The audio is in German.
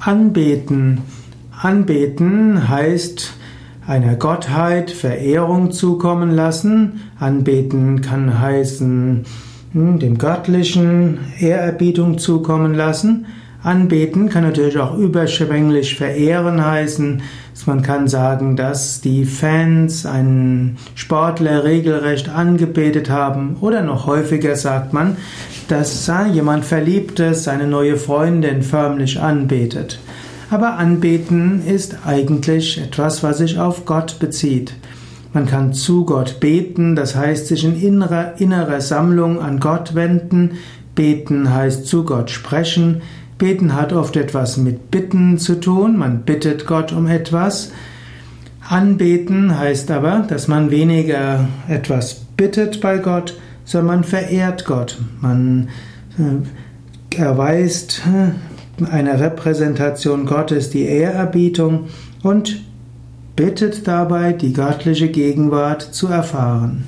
Anbeten. Anbeten heißt einer Gottheit Verehrung zukommen lassen. Anbeten kann heißen hm, dem Göttlichen Ehrerbietung zukommen lassen. Anbeten kann natürlich auch überschwänglich verehren heißen. Man kann sagen, dass die Fans einen Sportler regelrecht angebetet haben. Oder noch häufiger sagt man, dass jemand Verliebtes seine neue Freundin förmlich anbetet. Aber Anbeten ist eigentlich etwas, was sich auf Gott bezieht. Man kann zu Gott beten, das heißt sich in innerer, innerer Sammlung an Gott wenden. Beten heißt zu Gott sprechen. Beten hat oft etwas mit Bitten zu tun, man bittet Gott um etwas. Anbeten heißt aber, dass man weniger etwas bittet bei Gott, sondern man verehrt Gott. Man äh, erweist äh, einer Repräsentation Gottes die Ehrerbietung und bittet dabei, die göttliche Gegenwart zu erfahren.